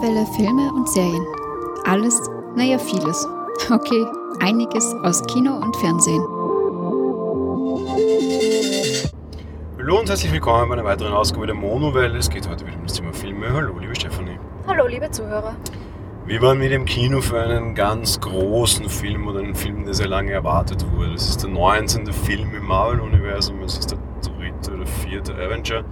Monowelle Filme und Serien. Alles, naja, vieles. Okay, einiges aus Kino und Fernsehen. Hallo und herzlich willkommen bei einer weiteren Ausgabe der Monowelle. Es geht heute wieder um das Thema Filme. Hallo, liebe Stefanie. Hallo, liebe Zuhörer. Wir waren mit dem Kino für einen ganz großen Film oder einen Film, der sehr lange erwartet wurde. Das ist der 19. Film im Marvel-Universum. Es ist der dritte oder vierte Avenger.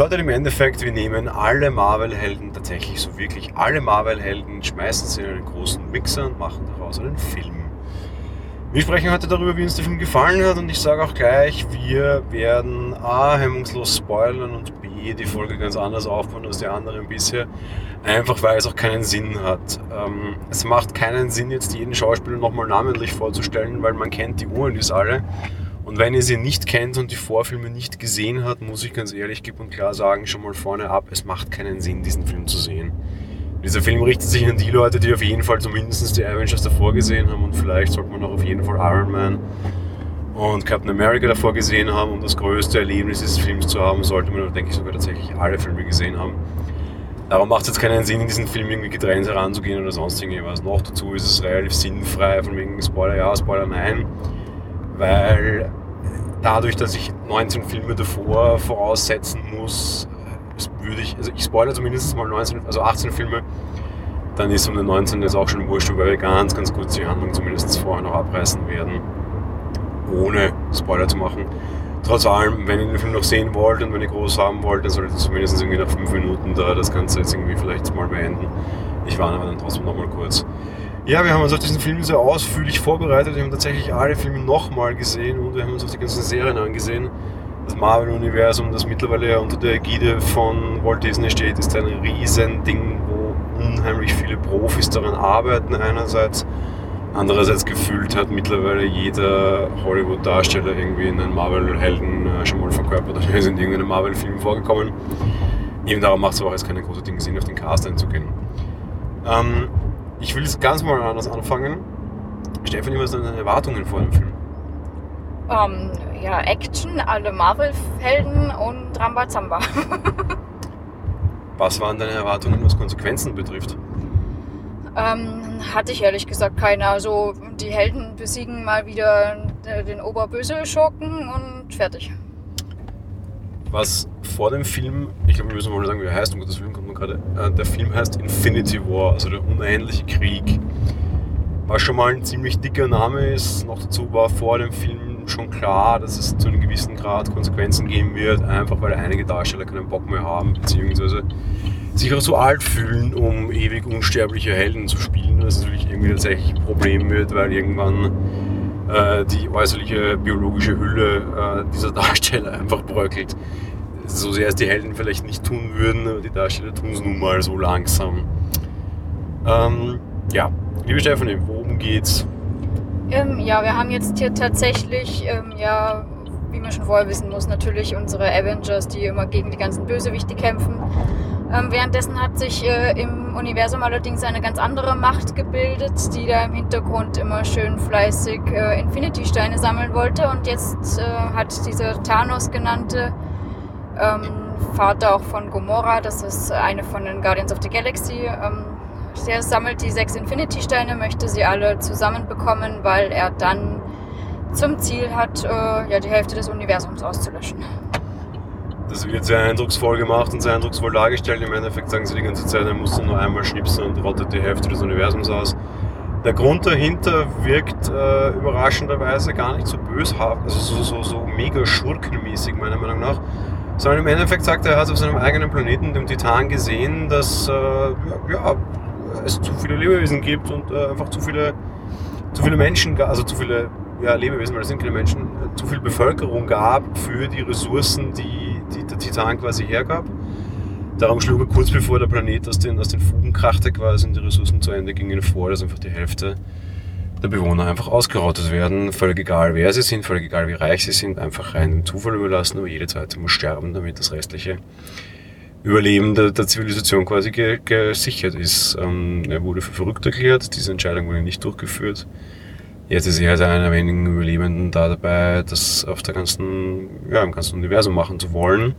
Bedeutet im Endeffekt, wir nehmen alle Marvel-Helden, tatsächlich so wirklich alle Marvel-Helden, schmeißen sie in einen großen Mixer und machen daraus einen Film. Wir sprechen heute darüber, wie uns der Film gefallen hat und ich sage auch gleich, wir werden A, hemmungslos spoilern und B, die Folge ganz anders aufbauen als die anderen bisher, einfach weil es auch keinen Sinn hat. Ähm, es macht keinen Sinn, jetzt jeden Schauspieler nochmal namentlich vorzustellen, weil man kennt die Uhrendis alle und wenn ihr sie nicht kennt und die Vorfilme nicht gesehen hat, muss ich ganz ehrlich klipp und klar sagen, schon mal vorne ab, es macht keinen Sinn, diesen Film zu sehen. Dieser Film richtet sich an die Leute, die auf jeden Fall zumindest die Avengers davor gesehen haben und vielleicht sollte man auch auf jeden Fall Iron Man und Captain America davor gesehen haben, um das größte Erlebnis dieses Films zu haben, sollte man, denke ich, sogar tatsächlich alle Filme gesehen haben. Darum macht es jetzt keinen Sinn, in diesen Film irgendwie getrennt heranzugehen oder sonst irgendwas. Noch dazu ist es relativ sinnfrei, von wegen Spoiler ja, Spoiler nein, weil dadurch, dass ich 19 Filme davor voraussetzen muss, würde ich, also ich spoilere zumindest mal 19, also 18 Filme, dann ist um den 19 jetzt auch schon wurscht, weil wir ganz, ganz kurz die Handlung zumindest vorher noch abreißen werden, ohne Spoiler zu machen. Trotz allem, wenn ihr den Film noch sehen wollt und wenn ihr groß haben wollt, dann solltet ihr zumindest irgendwie nach 5 Minuten da das Ganze jetzt irgendwie vielleicht mal beenden. Ich warne aber dann trotzdem nochmal kurz. Ja, wir haben uns auf diesen Film sehr ausführlich vorbereitet. Wir haben tatsächlich alle Filme nochmal gesehen und wir haben uns auch die ganzen Serien angesehen. Das Marvel-Universum, das mittlerweile unter der Ägide von Walt Disney steht, ist ein Riesending, wo unheimlich viele Profis daran arbeiten einerseits. Andererseits gefühlt hat mittlerweile jeder Hollywood-Darsteller irgendwie einen Marvel-Helden äh, schon mal verkörpert oder ist in irgendeinem Marvel-Film vorgekommen. Eben darum macht es auch jetzt keine große Dinge Sinn, auf den Cast einzugehen. Ähm, ich will jetzt ganz mal anders anfangen. Stefanie, was sind deine Erwartungen vor dem Film? Ähm, ja, Action, alle Marvel-Helden und Rambazamba. was waren deine Erwartungen, was Konsequenzen betrifft? Ähm, hatte ich ehrlich gesagt keine. Also die Helden besiegen mal wieder den Oberböse-Schurken und fertig was vor dem Film, ich glaube, wir müssen mal sagen, wie er heißt, um Gottes Willen kommt äh, der Film heißt Infinity War, also der unendliche Krieg. Was schon mal ein ziemlich dicker Name ist. Noch dazu war vor dem Film schon klar, dass es zu einem gewissen Grad Konsequenzen geben wird, einfach weil einige Darsteller keinen Bock mehr haben, beziehungsweise sich auch so alt fühlen, um ewig unsterbliche Helden zu spielen, was natürlich irgendwie tatsächlich ein Problem wird, weil irgendwann äh, die äußerliche biologische Hülle äh, dieser Darsteller einfach bröckelt. So sehr es die Helden vielleicht nicht tun würden, aber die Darsteller tun es nun mal so langsam. Ähm, ja, liebe Stefanie, worum geht's? Ähm, ja, wir haben jetzt hier tatsächlich, ähm, ja, wie man schon vorher wissen muss, natürlich unsere Avengers, die immer gegen die ganzen Bösewichte kämpfen. Ähm, währenddessen hat sich äh, im Universum allerdings eine ganz andere Macht gebildet, die da im Hintergrund immer schön fleißig äh, Infinity-Steine sammeln wollte. Und jetzt äh, hat dieser Thanos genannte ähm, Vater auch von Gomorra, das ist eine von den Guardians of the Galaxy, ähm, der sammelt die sechs Infinity-Steine, möchte sie alle zusammenbekommen, weil er dann zum Ziel hat, äh, ja, die Hälfte des Universums auszulöschen. Das wird sehr eindrucksvoll gemacht und sehr eindrucksvoll dargestellt. Im Endeffekt sagen sie die ganze Zeit, er muss nur einmal schnipsen und rottet die Hälfte des Universums aus. Der Grund dahinter wirkt äh, überraschenderweise gar nicht so böshaft, also so, so, so mega schurkenmäßig meiner Meinung nach. Sondern im Endeffekt sagt er, er hat auf seinem eigenen Planeten, dem Titan, gesehen, dass äh, ja, es zu viele Lebewesen gibt und äh, einfach zu viele, zu viele Menschen, also zu viele ja, Lebewesen, weil es sind keine Menschen, äh, zu viel Bevölkerung gab für die Ressourcen, die die der Titan quasi hergab. Darum schlug er kurz bevor der Planet aus den, aus den Fugen krachte quasi und die Ressourcen zu Ende gingen vor, dass einfach die Hälfte der Bewohner einfach ausgerottet werden. Völlig egal, wer sie sind, völlig egal, wie reich sie sind, einfach rein dem Zufall überlassen, aber jede zweite muss sterben, damit das restliche Überleben der, der Zivilisation quasi ge, gesichert ist. Ähm, er wurde für verrückt erklärt, diese Entscheidung wurde nicht durchgeführt. Jetzt ist er halt einer wenigen Überlebenden da dabei, das auf der ganzen, ja, im ganzen Universum machen zu wollen.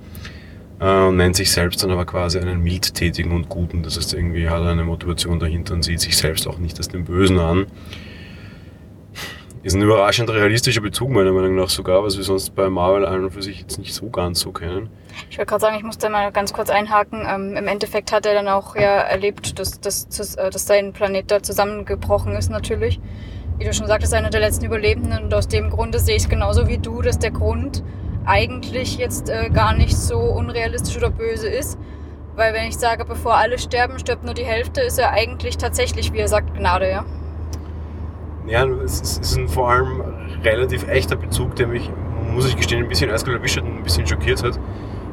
äh, nennt sich selbst dann aber quasi einen mildtätigen und guten. Das heißt, irgendwie hat er eine Motivation dahinter und sieht sich selbst auch nicht als den Bösen an. Ist ein überraschend realistischer Bezug, meiner Meinung nach sogar, was wir sonst bei Marvel an und für sich jetzt nicht so ganz so kennen. Ich wollte gerade sagen, ich muss da mal ganz kurz einhaken. Ähm, Im Endeffekt hat er dann auch ja erlebt, dass, dass, äh, dass sein Planet da zusammengebrochen ist natürlich. Wie du schon sagtest, einer der letzten Überlebenden. Und aus dem Grunde sehe ich es genauso wie du, dass der Grund eigentlich jetzt äh, gar nicht so unrealistisch oder böse ist. Weil wenn ich sage, bevor alle sterben, stirbt nur die Hälfte, ist er eigentlich tatsächlich, wie er sagt, Gnade, ja. Ja, es ist, ein vor allem relativ echter Bezug, der mich, muss ich gestehen, ein bisschen eiskalt erwischt hat und ein bisschen schockiert hat.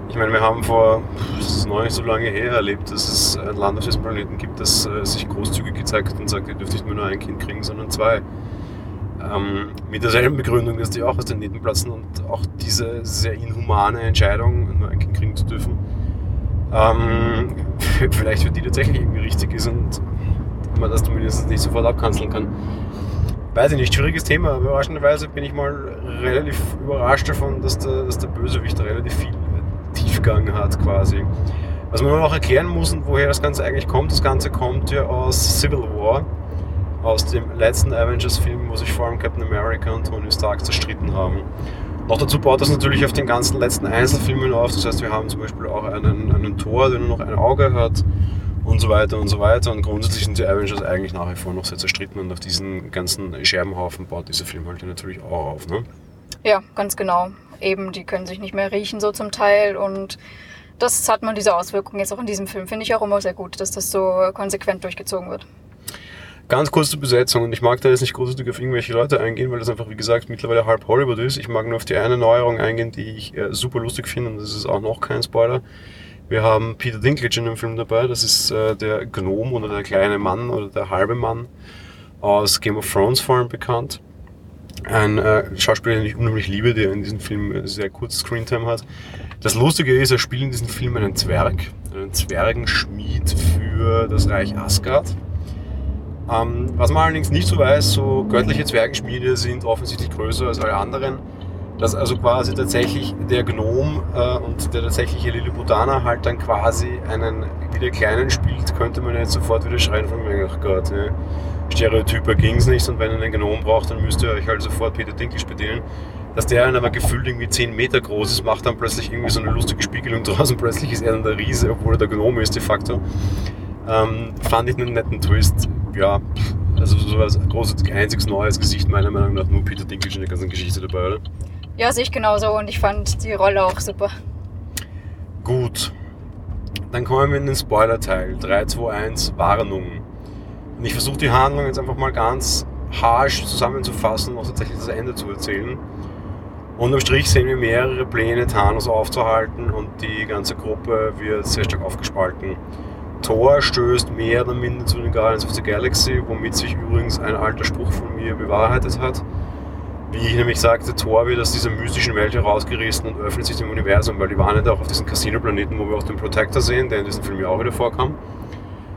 Ich meine, wir haben vor, das ist noch nicht so lange her, erlebt, dass es ein Land auf diesem Planeten gibt, das äh, sich großzügig gezeigt hat und sagt, ihr dürft nicht mehr nur ein Kind kriegen, sondern zwei. Ähm, mit derselben Begründung, dass die auch aus den Nähten platzen und auch diese sehr inhumane Entscheidung, nur ein Kind kriegen zu dürfen, ähm, vielleicht für die tatsächlich irgendwie richtig ist und man das zumindest nicht sofort abkanzeln kann weiß ich nicht, schwieriges Thema. Überraschenderweise bin ich mal relativ überrascht davon, dass der, dass der Bösewicht relativ viel Tiefgang hat quasi. Was man noch erklären muss und woher das Ganze eigentlich kommt, das Ganze kommt ja aus Civil War, aus dem letzten Avengers-Film, wo sich vor allem Captain America und Tony Stark zerstritten haben. Noch dazu baut das natürlich auf den ganzen letzten Einzelfilmen auf. Das heißt, wir haben zum Beispiel auch einen, einen Tor, der nur noch ein Auge hat und so weiter und so weiter. Und grundsätzlich sind die Avengers eigentlich nach wie vor noch sehr zerstritten und auf diesen ganzen Scherbenhaufen baut dieser Film halt natürlich auch auf. Ne? Ja, ganz genau. Eben, die können sich nicht mehr riechen so zum Teil und das hat man diese Auswirkungen jetzt auch in diesem Film. Finde ich auch immer sehr gut, dass das so konsequent durchgezogen wird. Ganz kurz zur Besetzung und ich mag da jetzt nicht großartig auf irgendwelche Leute eingehen, weil das einfach, wie gesagt, mittlerweile halb Hollywood ist. Ich mag nur auf die eine Neuerung eingehen, die ich äh, super lustig finde und das ist auch noch kein Spoiler. Wir haben Peter Dinklage in dem Film dabei. Das ist äh, der Gnom oder der kleine Mann oder der halbe Mann aus Game of Thrones vor allem bekannt. Ein äh, Schauspieler, den ich unheimlich liebe, der in diesem Film sehr kurz Screentime hat. Das Lustige ist, er spielt in diesem Film einen Zwerg, einen Zwergenschmied für das Reich Asgard. Ähm, was man allerdings nicht so weiß, so göttliche Zwergenschmiede sind offensichtlich größer als alle anderen dass also quasi tatsächlich der Gnom äh, und der tatsächliche Lilliputaner halt dann quasi einen wieder kleinen spielt, könnte man jetzt sofort wieder schreien von mir, ach Gott, ne? Stereotyper es nicht und wenn ihr einen Gnom braucht, dann müsst ihr euch halt sofort Peter Dinklage bedienen. Dass der dann aber gefühlt irgendwie 10 Meter groß ist, macht dann plötzlich irgendwie so eine lustige Spiegelung draus und plötzlich ist er dann der Riese, obwohl er der Gnome ist de facto. Ähm, fand ich einen netten Twist. Ja, also so als großes, einziges neues Gesicht meiner Meinung nach nur Peter Dinklage in der ganzen Geschichte dabei, oder? Ja, sehe ich genauso und ich fand die Rolle auch super. Gut. Dann kommen wir in den Spoiler-Teil. 3, 2, 1, Warnung. Und ich versuche die Handlung jetzt einfach mal ganz harsch zusammenzufassen und tatsächlich das Ende zu erzählen. Unterm Strich sehen wir mehrere Pläne, Thanos aufzuhalten und die ganze Gruppe wird sehr stark aufgespalten. Thor stößt mehr oder minder zu den Guardians of the Galaxy, womit sich übrigens ein alter Spruch von mir bewahrheitet hat. Wie ich nämlich sagte, Thor wird aus dieser mystischen Welt herausgerissen und öffnet sich dem Universum, weil die waren ja auch auf diesem Casino-Planeten, wo wir auch den Protector sehen, der in diesem Film ja auch wieder vorkam.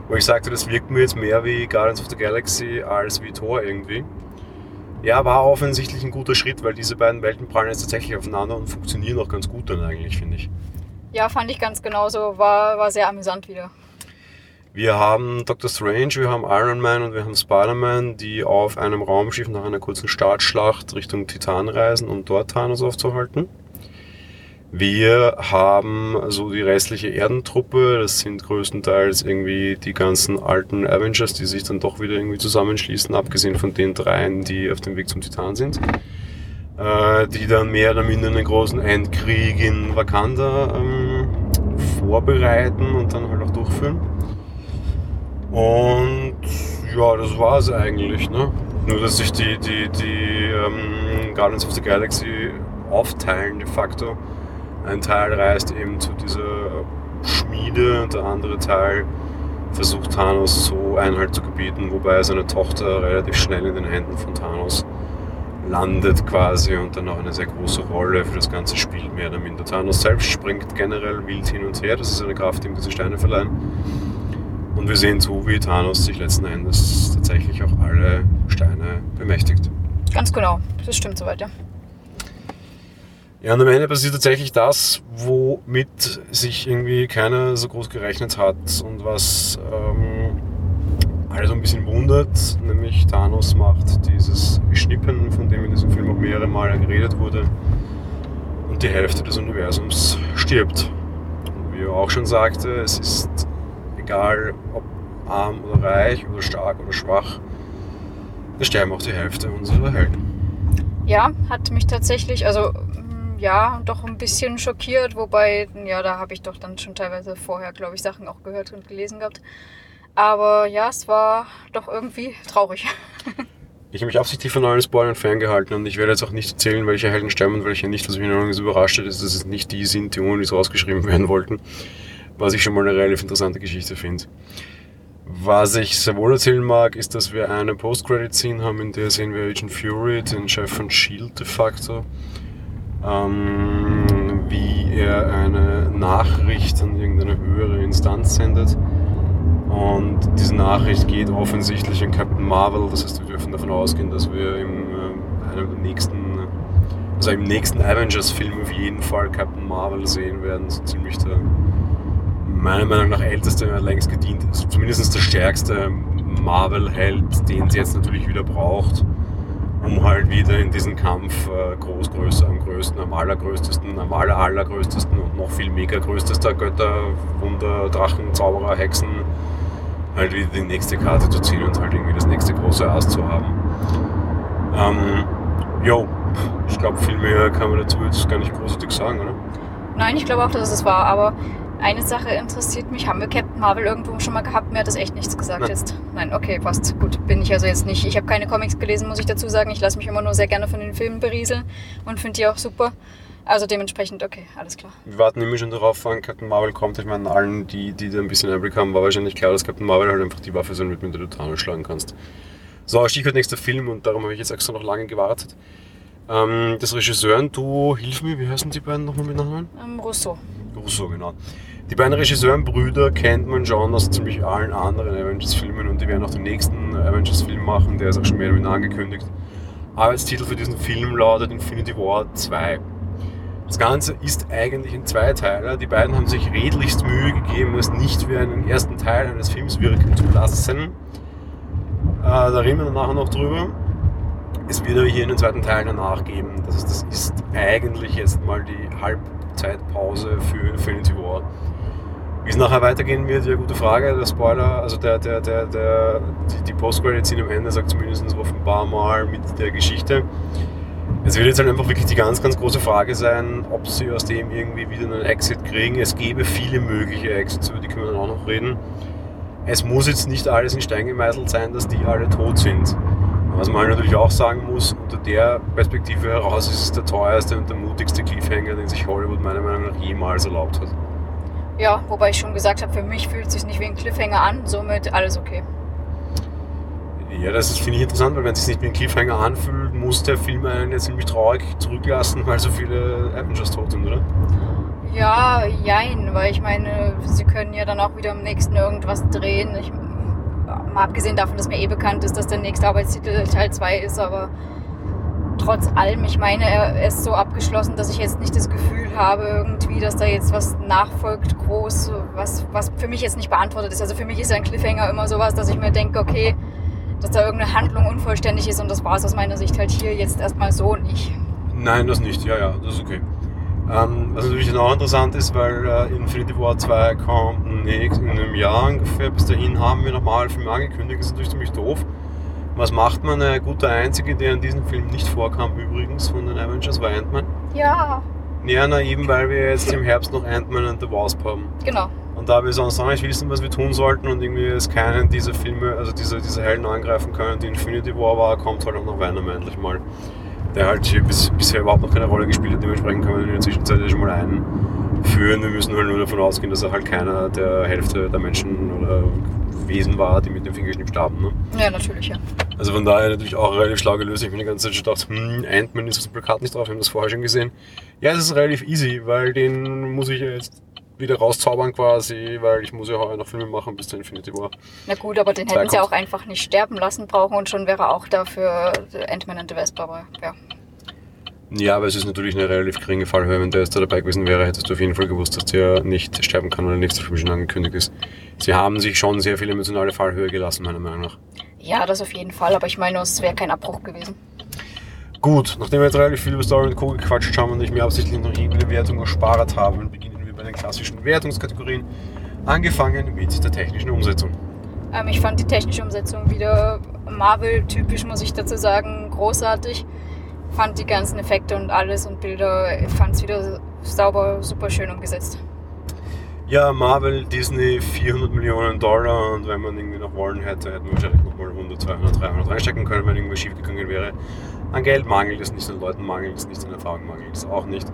Wo ich sagte, das wirkt mir jetzt mehr wie Guardians of the Galaxy als wie Thor irgendwie. Ja, war offensichtlich ein guter Schritt, weil diese beiden Welten prallen jetzt tatsächlich aufeinander und funktionieren auch ganz gut dann eigentlich, finde ich. Ja, fand ich ganz genauso. War, war sehr amüsant wieder. Wir haben Doctor Strange, wir haben Iron Man und wir haben Spider-Man, die auf einem Raumschiff nach einer kurzen Startschlacht Richtung Titan reisen, um dort Thanos aufzuhalten. Wir haben so die restliche Erdentruppe, das sind größtenteils irgendwie die ganzen alten Avengers, die sich dann doch wieder irgendwie zusammenschließen, abgesehen von den dreien, die auf dem Weg zum Titan sind. Äh, die dann mehr oder minder einen großen Endkrieg in Wakanda ähm, vorbereiten und dann halt auch durchführen. Und ja, das war es eigentlich. Ne? Nur, dass sich die, die, die ähm, Guardians of the Galaxy aufteilen de facto. Ein Teil reist eben zu dieser Schmiede und der andere Teil versucht Thanos so Einhalt zu gebieten, wobei seine Tochter relativ schnell in den Händen von Thanos landet quasi und dann auch eine sehr große Rolle für das ganze Spiel mehr oder minder. Thanos selbst springt generell wild hin und her, das ist eine Kraft, die ihm diese Steine verleihen. Und wir sehen zu, wie Thanos sich letzten Endes tatsächlich auch alle Steine bemächtigt. Ganz genau, das stimmt soweit, ja. Ja, und am Ende passiert tatsächlich das, womit sich irgendwie keiner so groß gerechnet hat und was ähm, alle so ein bisschen wundert, nämlich Thanos macht dieses Schnippen, von dem in diesem Film auch mehrere Male geredet wurde, und die Hälfte des Universums stirbt. Und wie er auch schon sagte, es ist egal, ob arm oder reich oder stark oder schwach, da sterben auch die Hälfte unserer Helden. Ja, hat mich tatsächlich, also mm, ja, doch ein bisschen schockiert, wobei, ja, da habe ich doch dann schon teilweise vorher, glaube ich, Sachen auch gehört und gelesen gehabt. Aber ja, es war doch irgendwie traurig. Ich habe mich absichtlich von allen Spoilern ferngehalten und ich werde jetzt auch nicht erzählen, welche Helden sterben und welche nicht, was mich noch überrascht hat, ist, dass es nicht die sind, die ohne so rausgeschrieben werden wollten, was ich schon mal eine relativ interessante Geschichte finde. Was ich sehr wohl erzählen mag, ist, dass wir eine Post-Credit-Scene haben, in der sehen wir Agent Fury, den Chef von S.H.I.E.L.D. de facto, ähm, wie er eine Nachricht an irgendeine höhere Instanz sendet. Und diese Nachricht geht offensichtlich an Captain Marvel, das heißt, wir dürfen davon ausgehen, dass wir im, äh, einem der nächsten, also im nächsten Avengers-Film auf jeden Fall Captain Marvel sehen werden, so ziemlich der meiner Meinung nach älteste, längst gedient zumindest der stärkste Marvel-Held, den sie jetzt natürlich wieder braucht, um halt wieder in diesen Kampf äh, groß, größer, am größten, am allergrößtesten, am aller, allergrößtesten und noch viel mega größtester Götter, Wunder, Drachen, Zauberer, Hexen, halt wieder die nächste Karte zu ziehen und halt irgendwie das nächste große Ass zu haben. Ähm, jo, ich glaube, viel mehr kann man dazu jetzt gar nicht großartig sagen, oder? Nein, ich glaube auch, dass es war, aber eine Sache interessiert mich. Haben wir Captain Marvel irgendwo schon mal gehabt? Mir hat das echt nichts gesagt Nein. jetzt. Nein, okay, passt. Gut, bin ich also jetzt nicht. Ich habe keine Comics gelesen, muss ich dazu sagen. Ich lasse mich immer nur sehr gerne von den Filmen berieseln und finde die auch super. Also dementsprechend, okay, alles klar. Wir warten immer schon darauf, wann Captain Marvel kommt. Ich meine, allen, die, die da ein bisschen Einblick haben, war wahrscheinlich klar, dass Captain Marvel halt einfach die Waffe sein wird, mit der du Thanos schlagen kannst. So, Stichwort nächster Film und darum habe ich jetzt extra noch lange gewartet. Ähm, das Regisseuren-Duo, hilf mir, wie heißen die beiden nochmal mit Namen? Ähm, Rousseau. Russo, genau. Die beiden Regisseurenbrüder kennt man schon aus ziemlich allen anderen Avengers-Filmen und die werden auch den nächsten Avengers-Film machen, der ist auch schon mehr oder weniger angekündigt. Arbeitstitel für diesen Film lautet Infinity War 2. Das Ganze ist eigentlich ein Zweiteiler. Die beiden haben sich redlichst Mühe gegeben, es nicht wie einen ersten Teil eines Films wirken zu lassen. Äh, da reden wir dann nachher noch drüber. Es wird aber hier einen zweiten Teil danach geben. Das heißt, das ist eigentlich jetzt mal die Halbzeitpause für Infinity War. Wie es nachher weitergehen wird, ja gute Frage. Der Spoiler, also der, der, der, der, die, die Post-Credit-Scene am Ende sagt zumindest offenbar mal mit der Geschichte. Es wird jetzt halt einfach wirklich die ganz, ganz große Frage sein, ob sie aus dem irgendwie wieder einen Exit kriegen. Es gäbe viele mögliche Exits, über die können wir dann auch noch reden. Es muss jetzt nicht alles in Stein gemeißelt sein, dass die alle tot sind. Was man natürlich auch sagen muss, unter der Perspektive heraus ist es der teuerste und der mutigste Cliffhanger, den sich Hollywood meiner Meinung nach jemals erlaubt hat. Ja, wobei ich schon gesagt habe, für mich fühlt es sich nicht wie ein Cliffhanger an, somit alles okay. Ja, das ist, finde ich interessant, weil wenn es sich nicht wie ein Cliffhanger anfühlt, muss der Film einen jetzt ziemlich traurig zurücklassen, weil so viele Avengers tot sind, oder? Ja, jein, weil ich meine, sie können ja dann auch wieder im nächsten irgendwas drehen. Ich, mal abgesehen davon, dass mir eh bekannt ist, dass der nächste Arbeitstitel Teil 2 ist, aber trotz allem, ich meine, er ist so abgeschlossen, dass ich jetzt nicht das Gefühl habe, irgendwie, dass da jetzt was nachfolgt, groß, was, was für mich jetzt nicht beantwortet ist. Also für mich ist ein Cliffhanger immer sowas, dass ich mir denke, okay, dass da irgendeine Handlung unvollständig ist und das war es aus meiner Sicht halt hier jetzt erstmal so nicht. Nein, das nicht. Ja, ja, das ist okay. Ähm, was natürlich dann auch interessant ist, weil äh, Infinity War 2 kommt in einem Jahr ungefähr. Bis dahin haben wir nochmal Film angekündigt. Das ist natürlich ziemlich doof. Was macht man? Eine gute einzige, die an diesem Film nicht vorkam übrigens von den Avengers, war Ant-Man. Ja, Ja, na eben, weil wir jetzt im Herbst noch Ant-Man and the Wasp haben. genau. Und da wir sonst auch nicht wissen, was wir tun sollten und irgendwie es keinen dieser Filme, also diese, diese Helden angreifen können, die Infinity War war, kommt halt auch noch Venom endlich mal. Der halt hier bis, bisher überhaupt noch keine Rolle gespielt hat, dementsprechend können wir ihn in der Zwischenzeit schon mal einführen. Wir müssen halt nur davon ausgehen, dass er halt keiner der Hälfte der Menschen oder Wesen war, die mit dem Fingerschnipp starben. Ne? Ja, natürlich, ja. Also von daher natürlich auch relativ schlau gelöst. Ich bin die ganze Zeit schon gedacht, hm, Ant-Man ist auf dem Plakat nicht drauf, wir haben das vorher schon gesehen. Ja, es ist relativ easy, weil den muss ich ja jetzt wieder rauszaubern quasi, weil ich muss ja heuer noch Filme machen bis zur Infinity War. Na gut, aber den hätten sie auch einfach nicht sterben lassen brauchen und schon wäre auch dafür Ant-Man and the Wasp, aber ja. Ja, aber es ist natürlich eine relativ geringe Fallhöhe. Wenn der jetzt da dabei gewesen wäre, hättest du auf jeden Fall gewusst, dass der nicht sterben kann, weil der nächste Film schon angekündigt ist. Sie haben sich schon sehr viel emotionale Fallhöhe gelassen, meiner Meinung nach. Ja, das auf jeden Fall, aber ich meine, es wäre kein Abbruch gewesen. Gut, nachdem wir jetzt relativ viel über Story und Co. gequatscht haben und ich mir absichtlich noch irgendeine Wertung erspart habe, beginnen wir bei den klassischen Wertungskategorien, angefangen mit der technischen Umsetzung. Ähm, ich fand die technische Umsetzung wieder Marvel-typisch, muss ich dazu sagen, großartig. Fand die ganzen Effekte und alles und Bilder, fand es wieder sauber, super schön umgesetzt. Ja, Marvel, Disney, 400 Millionen Dollar und wenn man irgendwie noch wollen hätte, hätten wir wahrscheinlich nochmal 100, 200, 300 reinstecken können, wenn irgendwas schiefgegangen wäre. An Geld mangelt es nicht, an Leuten mangelt es nicht, an Erfahrung mangelt es auch nicht.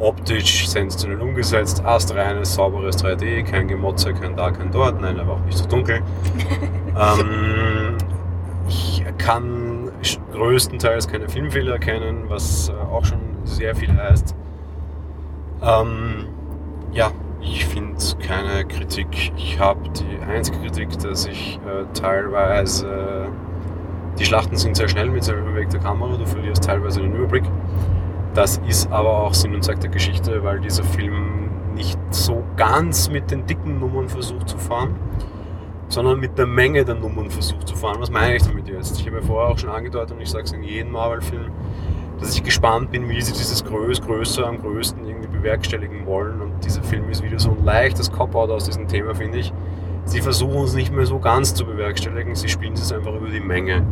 Optisch sensationell umgesetzt, astreines, sauberes 3D, kein Gemotze, kein da, kein dort, nein, aber auch nicht so dunkel. ähm, ich kann größtenteils keine Filmfehler erkennen, was äh, auch schon sehr viel heißt. Ähm, ja, ich finde keine Kritik. Ich habe die einzige Kritik, dass ich äh, teilweise die Schlachten sind sehr schnell mit sehr bewegter Kamera, du verlierst teilweise den Überblick. Das ist aber auch Sinn und Zweck der Geschichte, weil dieser Film nicht so ganz mit den dicken Nummern versucht zu fahren, sondern mit der Menge der Nummern versucht zu fahren. Was meine ich damit jetzt? Ich habe ja vorher auch schon angedeutet und ich sage es in jedem Marvel-Film, dass ich gespannt bin, wie sie dieses Größ, Größer am größten irgendwie bewerkstelligen wollen. Und dieser Film ist wieder so ein leichtes Cop-Out aus diesem Thema, finde ich. Sie versuchen es nicht mehr so ganz zu bewerkstelligen, sie spielen es einfach über die Menge.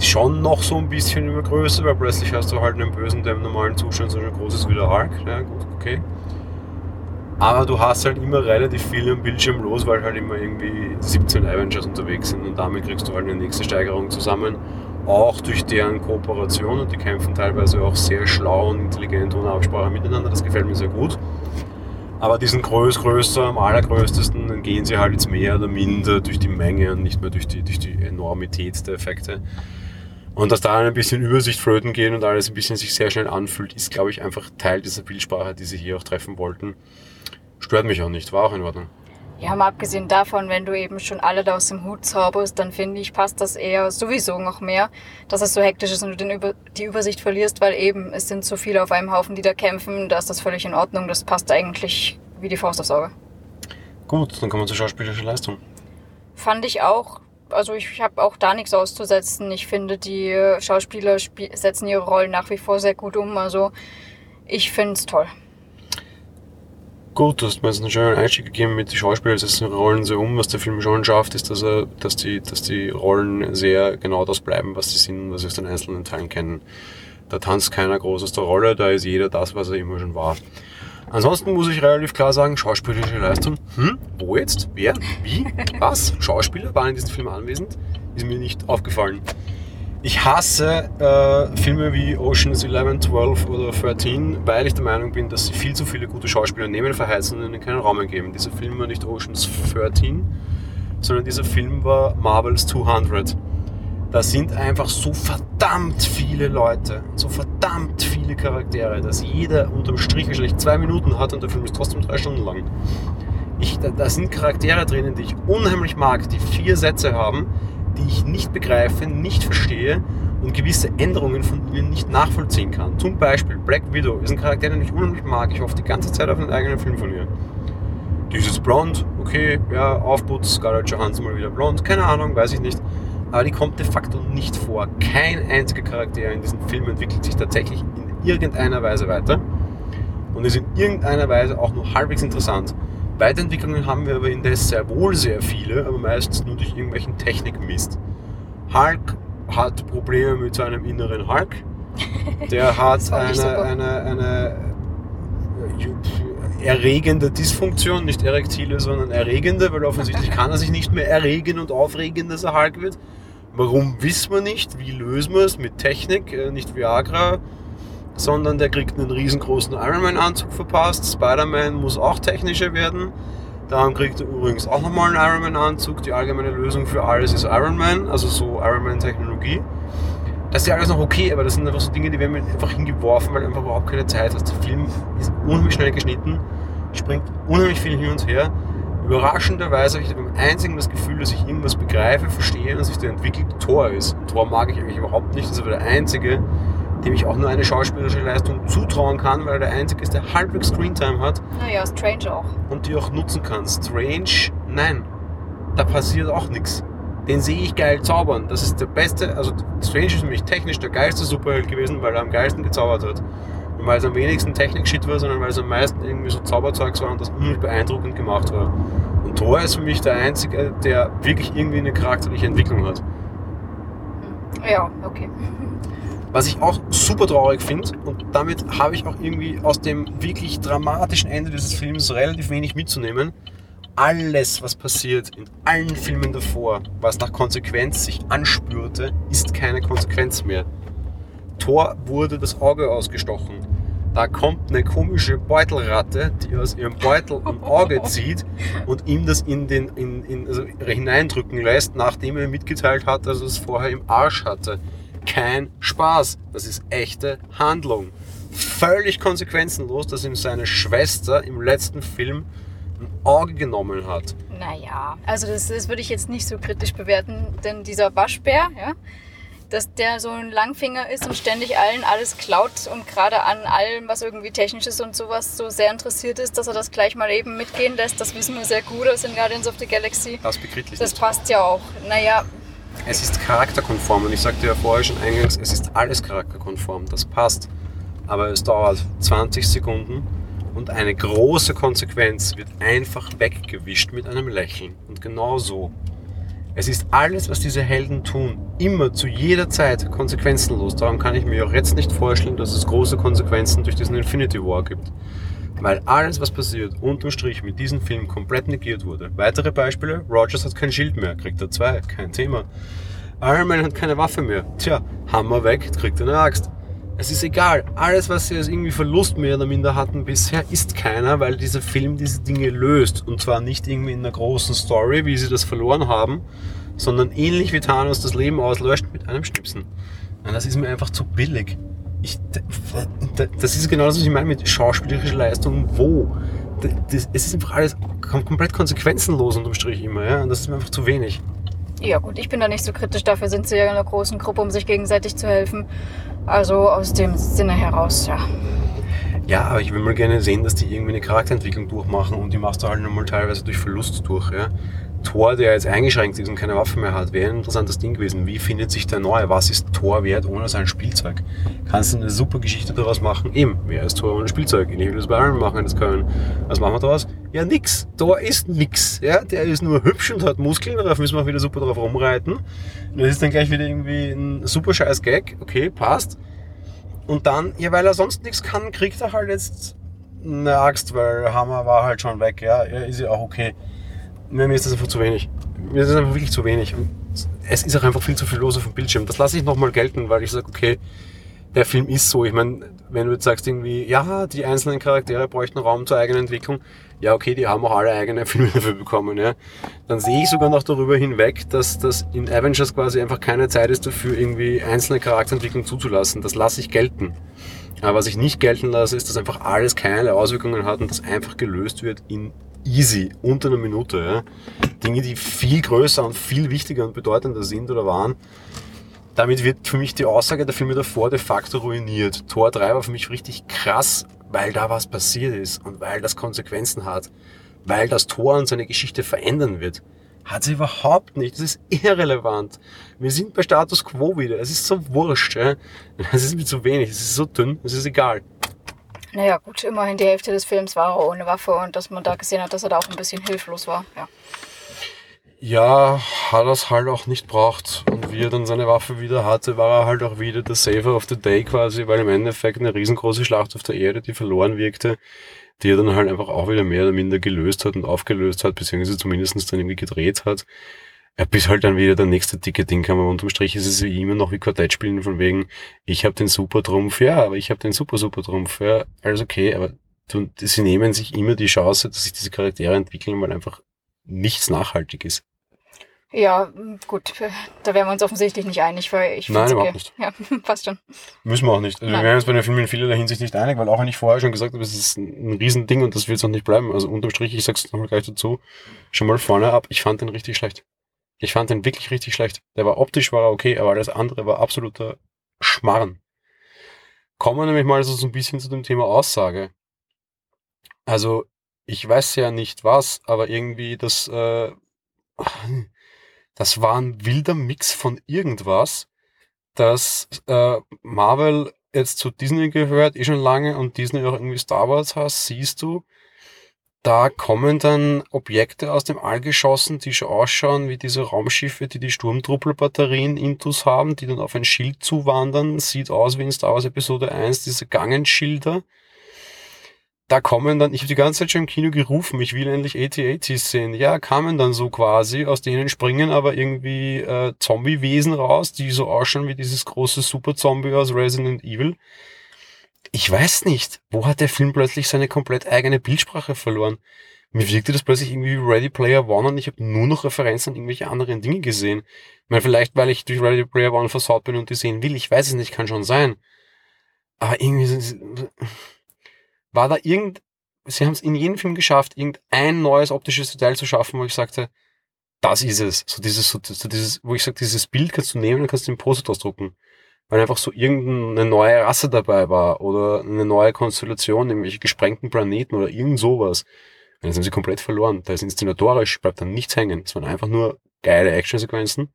Schon noch so ein bisschen über Größe, weil plötzlich hast du halt einen Bösen, der im normalen Zustand so groß ist wie der Hulk. Ja, gut, okay. Aber du hast halt immer relativ viel am Bildschirm los, weil halt immer irgendwie 17 Avengers unterwegs sind und damit kriegst du halt eine nächste Steigerung zusammen. Auch durch deren Kooperation und die kämpfen teilweise auch sehr schlau und intelligent ohne Absprache miteinander. Das gefällt mir sehr gut. Aber diesen größ, größer, am allergrößtesten, dann gehen sie halt jetzt mehr oder minder durch die Menge und nicht mehr durch die, durch die Enormität der Effekte. Und dass da ein bisschen Übersicht flöten geht und alles ein bisschen sich sehr schnell anfühlt, ist, glaube ich, einfach Teil dieser Bildsprache, die sie hier auch treffen wollten. Stört mich auch nicht, war auch in Ordnung. Ja, mal abgesehen davon, wenn du eben schon alle da aus dem Hut zauberst, dann finde ich, passt das eher sowieso noch mehr, dass es so hektisch ist und du den Über die Übersicht verlierst, weil eben es sind so viele auf einem Haufen, die da kämpfen, da ist das völlig in Ordnung. Das passt eigentlich wie die Faust aufs Auge. Gut, dann kommen wir zur schauspielerischen Leistung. Fand ich auch. Also ich habe auch da nichts auszusetzen. Ich finde, die Schauspieler setzen ihre Rollen nach wie vor sehr gut um. Also ich finde es toll. Gut, du hast mir jetzt einen schönen Einstieg gegeben mit den Schauspielern, setzen Rollen sehr um. Was der Film schon schafft, ist, dass, er, dass, die, dass die Rollen sehr genau das bleiben, was sie sind, was sie aus den einzelnen Teilen kennen. Da tanzt keiner groß aus der Rolle, da ist jeder das, was er immer schon war. Ansonsten muss ich relativ klar sagen, schauspielerische Leistung. Hm, wo jetzt? Wer? Wie? Was? Schauspieler waren in diesem Film anwesend? Ist mir nicht aufgefallen. Ich hasse äh, Filme wie Oceans 11, 12 oder 13, weil ich der Meinung bin, dass sie viel zu viele gute Schauspieler nehmen, verheizen und ihnen keinen Raum geben. Dieser Film war nicht Oceans 13, sondern dieser Film war Marvels 200. Da sind einfach so verdammt viele Leute, so verdammt viele Charaktere, dass jeder unterm Strich wahrscheinlich zwei Minuten hat und der Film ist trotzdem drei Stunden lang. Ich, da, da sind Charaktere drinnen, die ich unheimlich mag, die vier Sätze haben, die ich nicht begreife, nicht verstehe und gewisse Änderungen von ihnen nicht nachvollziehen kann. Zum Beispiel Black Widow ist ein Charakter, den ich unheimlich mag. Ich hoffe die ganze Zeit auf einen eigenen Film von ihr. Dieses Blond, okay, ja, Aufputz, Scarlett Johansson mal wieder blond, keine Ahnung, weiß ich nicht. Aber die kommt de facto nicht vor. Kein einziger Charakter in diesem Film entwickelt sich tatsächlich in irgendeiner Weise weiter und ist in irgendeiner Weise auch nur halbwegs interessant. Weiterentwicklungen haben wir aber indes sehr wohl sehr viele, aber meistens nur durch irgendwelchen Technikmist. Hulk hat Probleme mit seinem inneren Hulk. Der hat eine, eine, eine äh, erregende Dysfunktion, nicht erektile, sondern erregende, weil offensichtlich kann er sich nicht mehr erregen und aufregen, dass er Hulk wird. Warum wissen wir nicht? Wie lösen wir es? Mit Technik, äh, nicht Viagra, sondern der kriegt einen riesengroßen Ironman-Anzug verpasst. Spider-Man muss auch technischer werden. Dann kriegt er übrigens auch nochmal einen Ironman-Anzug. Die allgemeine Lösung für alles ist Ironman, also so Ironman-Technologie. Das ist ja alles noch okay, aber das sind einfach so Dinge, die werden einfach hingeworfen, weil einfach überhaupt keine Zeit hast. Der Film ist unheimlich schnell geschnitten, springt unheimlich viel hin und her. Überraschenderweise habe ich beim einzigen das Gefühl, dass ich irgendwas begreife, verstehe und sich der entwickelt Tor ist. Tor mag ich eigentlich überhaupt nicht, das ist aber der einzige, dem ich auch nur eine schauspielerische Leistung zutrauen kann, weil er der Einzige ist, der halbwegs Screentime hat Naja, Strange auch. und die auch nutzen kann. Strange, nein, da passiert auch nichts. Den sehe ich geil zaubern. Das ist der beste, also Strange ist für mich technisch der geilste Superheld gewesen, weil er am geilsten gezaubert hat. Und weil es am wenigsten Technik-Shit war, sondern weil es am meisten irgendwie so Zauberzeugs war und das unheimlich beeindruckend gemacht war. Und Thor ist für mich der Einzige, der wirklich irgendwie eine charakterliche Entwicklung hat. Ja, okay. Was ich auch super traurig finde, und damit habe ich auch irgendwie aus dem wirklich dramatischen Ende dieses Films relativ wenig mitzunehmen. Alles, was passiert in allen Filmen davor, was nach Konsequenz sich anspürte, ist keine Konsequenz mehr. Thor wurde das Auge ausgestochen. Da kommt eine komische Beutelratte, die aus ihrem Beutel ein Auge zieht und ihm das in den, in, in, also hineindrücken lässt, nachdem er mitgeteilt hat, dass er es vorher im Arsch hatte. Kein Spaß. Das ist echte Handlung. Völlig konsequenzenlos, dass ihm seine Schwester im letzten Film ein Auge genommen hat. Naja, also das, das würde ich jetzt nicht so kritisch bewerten, denn dieser Waschbär, ja, dass der so ein Langfinger ist und ständig allen alles klaut und gerade an allem, was irgendwie technisch ist und sowas so sehr interessiert ist, dass er das gleich mal eben mitgehen lässt, das wissen wir sehr gut aus den Guardians of the Galaxy. Das bekrittlich Das nicht. passt ja auch. Naja, Es ist charakterkonform und ich sagte ja vorher schon eingangs, es ist alles charakterkonform. Das passt. Aber es dauert 20 Sekunden und eine große Konsequenz wird einfach weggewischt mit einem Lächeln. Und genau so. Es ist alles, was diese Helden tun, immer zu jeder Zeit konsequenzenlos. Darum kann ich mir auch jetzt nicht vorstellen, dass es große Konsequenzen durch diesen Infinity War gibt. Weil alles, was passiert, unterm Strich mit diesem Film komplett negiert wurde. Weitere Beispiele, Rogers hat kein Schild mehr, kriegt er zwei, kein Thema. Iron Man hat keine Waffe mehr, tja, Hammer weg, kriegt er eine Axt. Es ist egal, alles, was sie als irgendwie Verlust mehr oder minder hatten bisher, ist keiner, weil dieser Film diese Dinge löst. Und zwar nicht irgendwie in einer großen Story, wie sie das verloren haben, sondern ähnlich wie Thanos das Leben auslöscht mit einem Schnipsen. Und das ist mir einfach zu billig. Ich, das ist genau das, was ich meine mit schauspielerischer Leistung. Wo? D- Das, es ist einfach alles kom komplett konsequenzenlos unterm Strich immer. Ja? Und das ist mir einfach zu wenig. Ja gut, ich bin da nicht so kritisch, dafür sind sie ja in einer großen Gruppe, um sich gegenseitig zu helfen. Also aus dem Sinne heraus, ja. Ja, aber ich will mal gerne sehen, dass die irgendwie eine Charakterentwicklung durchmachen und die machst du halt nochmal teilweise durch Verlust durch. Ja? Thor, der jetzt eingeschränkt ist und keine Waffe mehr hat, wäre ein interessantes Ding gewesen. Wie findet sich der Neue? Was ist Thor wert ohne sein Spielzeug? Kannst du eine super Geschichte daraus machen? Eben, wer ist Thor ohne Spielzeug? Ich will das bei allen machen, das können. Was machen wir daraus? Ja, nix. Thor ist nix. Ja, der ist nur hübsch und hat Muskeln, darauf müssen wir auch wieder super drauf rumreiten. Das ist dann gleich wieder irgendwie ein super scheiß Gag. Okay, passt. Und dann, ja, weil er sonst nichts kann, kriegt er halt jetzt eine Axt, weil Hammer war halt schon weg. Ja, ja ist ja auch okay. Mir ist das einfach zu wenig. Mir ist das einfach wirklich zu wenig. Und es ist auch einfach viel zu viel los auf dem Bildschirm. Das lasse ich nochmal gelten, weil ich sage, okay, der Film ist so. Ich meine, wenn du jetzt sagst irgendwie, ja, die einzelnen Charaktere bräuchten Raum zur eigenen Entwicklung, ja, okay, die haben auch alle eigene Filme dafür bekommen, ja. Dann sehe ich sogar noch darüber hinweg, dass das in Avengers quasi einfach keine Zeit ist dafür, irgendwie einzelne Charakterentwicklung zuzulassen. Das lasse ich gelten. Aber was ich nicht gelten lasse, ist, dass einfach alles keine Auswirkungen hat und das einfach gelöst wird in easy, unter einer Minute. Ja. Dinge, die viel größer und viel wichtiger und bedeutender sind oder waren. Damit wird für mich die Aussage der Filme davor de facto ruiniert. Tor 3 war für mich richtig krass, weil da was passiert ist und weil das Konsequenzen hat. Weil das Tor und seine Geschichte verändern wird. Hat sie überhaupt nicht. Das ist irrelevant. Wir sind bei Status Quo wieder. Es ist so wurscht. Es ist mir zu wenig. Es ist so dünn. Es ist egal. Naja, gut, immerhin die Hälfte des Films war er ohne Waffe und dass man da gesehen hat, dass er da auch ein bisschen hilflos war. Ja. Ja, hat er halt auch nicht braucht. Und wie er dann seine Waffe wieder hatte, war er halt auch wieder der Saver of the Day quasi, weil im Endeffekt eine riesengroße Schlacht auf der Erde, die verloren wirkte, die er dann halt einfach auch wieder mehr oder minder gelöst hat und aufgelöst hat, beziehungsweise zumindest dann irgendwie gedreht hat. Bis halt dann wieder der nächste dicke Ding kam. Aber unterm Strich ist es wie immer noch wie Quartett spielen von wegen, ich habe den Supertrumpf, ja, aber ich habe den super super Trumpf, ja, alles okay, aber sie nehmen sich immer die Chance, dass sich diese Charaktere entwickeln, weil einfach nichts nachhaltig ist. Ja, gut, da wären wir uns offensichtlich nicht einig, weil ich Nein, überhaupt okay. nicht. Ja, passt schon. Müssen wir auch nicht. Also wir wären uns bei den Filmen in vielerlei Hinsicht nicht einig, weil auch wenn ich vorher schon gesagt habe, es ist ein Riesending und das wird es auch nicht bleiben. Also unterm Strich, ich sag's nochmal gleich dazu, schon mal vorne ab, ich fand den richtig schlecht. Ich fand den wirklich richtig schlecht. Der war optisch war er okay, aber alles andere war absoluter Schmarrn. kommen wir nämlich mal so ein bisschen zu dem Thema Aussage. Also, ich weiß ja nicht was, aber irgendwie das, äh, das war ein wilder Mix von irgendwas, dass äh, Marvel jetzt zu Disney gehört, eh schon lange und Disney auch irgendwie Star Wars hast, siehst du, da kommen dann Objekte aus dem All geschossen, die schon ausschauen wie diese Raumschiffe, die die Sturmtruppelbatterien intus haben, die dann auf ein Schild zuwandern. Sieht aus wie in Star Wars Episode 1, diese Gangenschilder. Da kommen dann, ich habe die ganze Zeit schon im Kino gerufen, ich will endlich AT-ATs sehen. Ja, kamen dann so quasi, aus denen springen aber irgendwie äh, Zombie-Wesen raus, die so ausschauen wie dieses große Super-Zombie aus Resident Evil ich weiß nicht, wo hat der Film plötzlich seine komplett eigene Bildsprache verloren? Mir wirkte das plötzlich irgendwie wie Ready Player One und ich habe nur noch Referenzen an irgendwelche anderen Dinge gesehen. Ich meine, vielleicht, weil ich durch Ready Player One versaut bin und die sehen will, ich weiß es nicht, kann schon sein. Aber irgendwie war da irgend, sie haben es in jedem Film geschafft, irgendein neues optisches Detail zu schaffen, wo ich sagte, das ist es. So dieses, so, so dieses, wo ich sage, dieses Bild kannst du nehmen und kannst du im Post ausdrucken weil einfach so irgendeine neue Rasse dabei war oder eine neue Konstellation, irgendwelche gesprengten Planeten oder irgend sowas. Und jetzt haben sie komplett verloren. Da ist inszenatorisch, bleibt dann nichts hängen. Es waren einfach nur geile Actionsequenzen.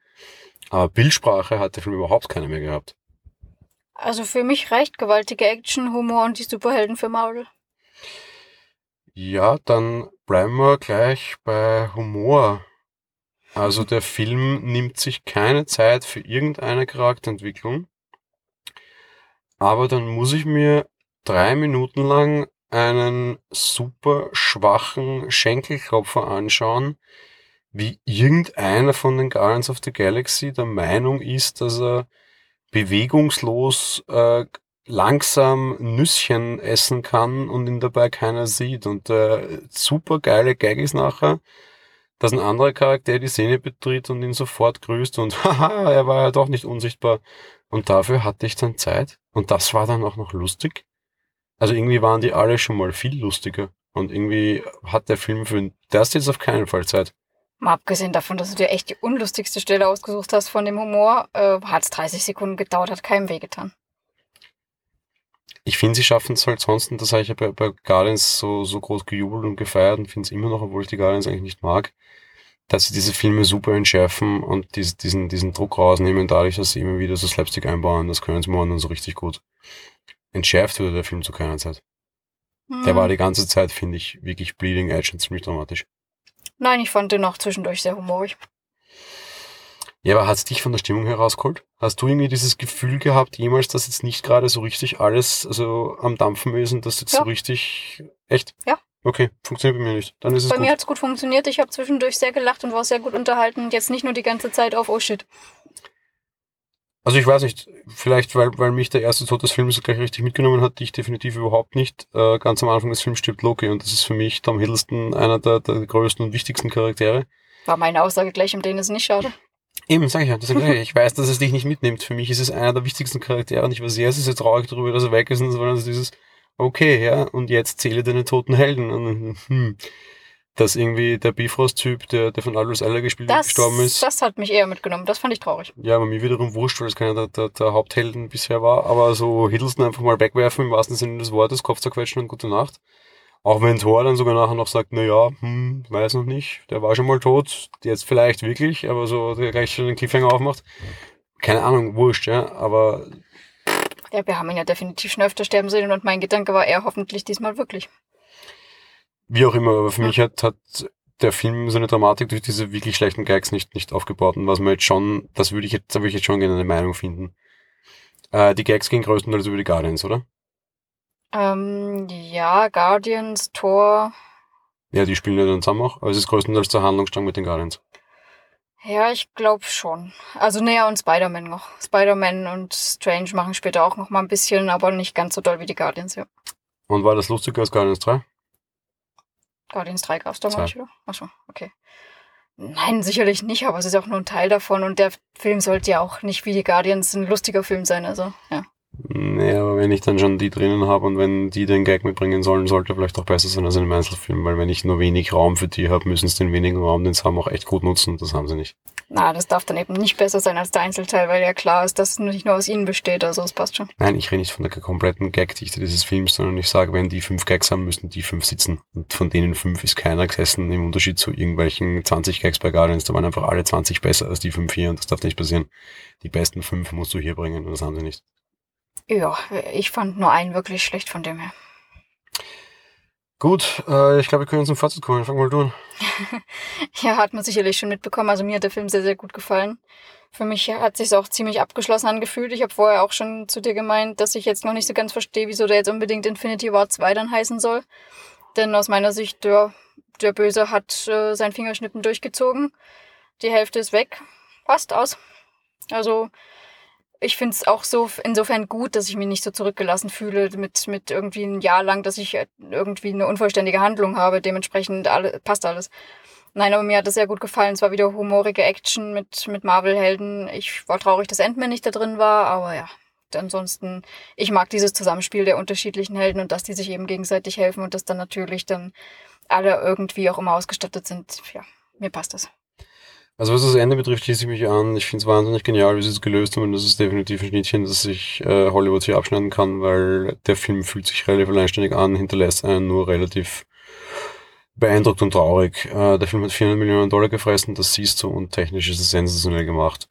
Aber Bildsprache hat der Film überhaupt keine mehr gehabt. Also für mich reicht gewaltige Action, Humor und die Superhelden für Marvel. Ja, dann bleiben wir gleich bei Humor. Also der Film nimmt sich keine Zeit für irgendeine Charakterentwicklung aber dann muss ich mir drei Minuten lang einen super schwachen Schenkelklopfer anschauen, wie irgendeiner von den Guardians of the Galaxy der Meinung ist, dass er bewegungslos äh, langsam Nüsschen essen kann und ihn dabei keiner sieht. Und der äh, super geile Gag ist nachher, dass ein anderer Charakter die Szene betritt und ihn sofort grüßt und haha, er war ja doch nicht unsichtbar. Und dafür hatte ich dann Zeit. Und das war dann auch noch lustig. Also irgendwie waren die alle schon mal viel lustiger. Und irgendwie hat der Film für das jetzt auf keinen Fall Zeit. Mal abgesehen davon, dass du dir echt die unlustigste Stelle ausgesucht hast von dem Humor, äh, hat es 30 Sekunden gedauert, hat keinem wehgetan. Ich finde, sie schaffen es halt sonst, und das habe ich ja bei, bei Guardians so, so groß gejubelt und gefeiert und finde es immer noch, obwohl ich die Guardians eigentlich nicht mag, dass sie diese Filme super entschärfen und dies, diesen, diesen Druck rausnehmen, dadurch, dass sie immer wieder so Slapstick einbauen. Das können sie morgen dann so richtig gut. Entschärft wurde der Film zu keiner Zeit. Hm. Der war die ganze Zeit, finde ich, wirklich Bleeding Edge und ziemlich dramatisch. Nein, ich fand den auch zwischendurch sehr humorig. Ja, aber hat es dich von der Stimmung herausgeholt? Hast du irgendwie dieses Gefühl gehabt, jemals, dass jetzt nicht gerade so richtig alles also am Dampfen ist und dass jetzt ja. so richtig echt? Ja. Okay, funktioniert bei mir nicht. Dann ist es Bei gut. mir hat es gut funktioniert. Ich habe zwischendurch sehr gelacht und war sehr gut unterhalten. Jetzt nicht nur die ganze Zeit auf Oh shit. Also ich weiß nicht, vielleicht weil, weil mich der erste Tod des Films gleich richtig mitgenommen hat, ich definitiv überhaupt nicht. Äh, ganz am Anfang des Films stirbt Loki und das ist für mich Tom Hiddleston einer der, der größten und wichtigsten Charaktere. War meine Aussage gleich, um den es nicht schade. Eben, sag ich ja. Das ich weiß, dass es dich nicht mitnimmt. Für mich ist es einer der wichtigsten Charaktere und ich war sehr, sehr, sehr traurig darüber, dass er weg ist und das war also dieses, okay, ja, und jetzt zähle deine toten Helden. Und, hm, dass irgendwie der Bifrost-Typ, der, der von Aldous Eller gespielt das, gestorben ist. Das hat mich eher mitgenommen. Das fand ich traurig. Ja, aber mir wiederum wurscht, weil es keiner der, der, der Haupthelden bisher war. Aber so Hiddleston einfach mal wegwerfen im wahrsten Sinne des Wortes, Kopf zerquetschen und gute Nacht. Auch wenn Thor dann sogar nachher noch sagt, na ja, hm, weiß noch nicht, der war schon mal tot, jetzt vielleicht wirklich, aber so der gleich schon den Cliffhanger aufmacht. Keine Ahnung, wurscht, ja, aber ja, wir haben ihn ja definitiv schon öfter sterben sehen und mein Gedanke war er hoffentlich diesmal wirklich. Wie auch immer, aber für mich hat, hat der Film seine Dramatik durch diese wirklich schlechten Gags nicht, nicht aufgebaut und was man jetzt schon, das würde ich jetzt, da würde ich jetzt schon gerne eine Meinung finden. Äh, die Gags gehen größtenteils über die Guardians, oder? Ähm, ja, Guardians, Thor. Ja, die spielen ja dann zusammen auch, aber es ist größtenteils der Handlungsstrang mit den Guardians. Ja, ich glaube schon. Also näher und Spider-Man noch. Spider-Man und Strange machen später auch noch mal ein bisschen, aber nicht ganz so doll wie die Guardians, ja. Und war das lustiger als Guardians 3? Guardians 3 gab's damals, oder? Achso, okay. Nein, sicherlich nicht, aber es ist auch nur ein Teil davon und der Film sollte ja auch nicht wie die Guardians ein lustiger Film sein, also, ja. Nee, aber wenn ich dann schon die drinnen habe und wenn die den Gag mitbringen sollen, sollte er vielleicht auch besser sein als in einem Einzelfilm, weil wenn ich nur wenig Raum für die habe, müssen sie den wenigen Raum, den sie haben, auch echt gut nutzen. Das haben sie nicht. Na, das darf dann eben nicht besser sein als der Einzelteil, weil ja klar ist, dass es nicht nur aus ihnen besteht, also es passt schon. Nein, ich rede nicht von der kompletten Gagdichte dieses Films, sondern ich sage, wenn die fünf Gags haben, müssen die fünf sitzen. Und von denen fünf ist keiner gesessen, im Unterschied zu irgendwelchen 20 Gags bei Guardians. Da waren einfach alle 20 besser als die fünf hier und das darf nicht passieren. Die besten fünf musst du hier bringen und das haben sie nicht. Ja, ich fand nur einen wirklich schlecht von dem her. Gut, äh, ich glaube, wir können zum Fazit kommen. Fang mal du an. ja, hat man sicherlich schon mitbekommen. Also mir hat der Film sehr, sehr gut gefallen. Für mich hat sich auch ziemlich abgeschlossen angefühlt. Ich habe vorher auch schon zu dir gemeint, dass ich jetzt noch nicht so ganz verstehe, wieso der jetzt unbedingt Infinity War 2 dann heißen soll. Denn aus meiner Sicht, der, der Böse hat äh, sein Fingerschnippen durchgezogen. Die Hälfte ist weg. Passt aus. Also ich finde es auch so insofern gut, dass ich mich nicht so zurückgelassen fühle mit, mit irgendwie ein Jahr lang, dass ich äh, irgendwie eine unvollständige Handlung habe. Dementsprechend alle, passt alles. Nein, aber mir hat es sehr gut gefallen. Es war wieder humorige Action mit, mit Marvel-Helden. Ich war traurig, dass Endman nicht da drin war, aber ja. Ansonsten, ich mag dieses Zusammenspiel der unterschiedlichen Helden und dass die sich eben gegenseitig helfen und dass dann natürlich dann alle irgendwie auch immer ausgestattet sind. Ja, mir passt das. Also was das Ende betrifft, schließe ich mich an. Ich finde es wahnsinnig genial, wie sie es gelöst haben und das ist definitiv ein Schnittchen, das sich äh, Hollywood hier abschneiden kann, weil der Film fühlt sich relativ alleinständig an, hinterlässt einen nur relativ beeindruckt und traurig. Äh, der Film hat 400 Millionen Dollar gefressen, das siehst du und technisch ist es sensationell gemacht.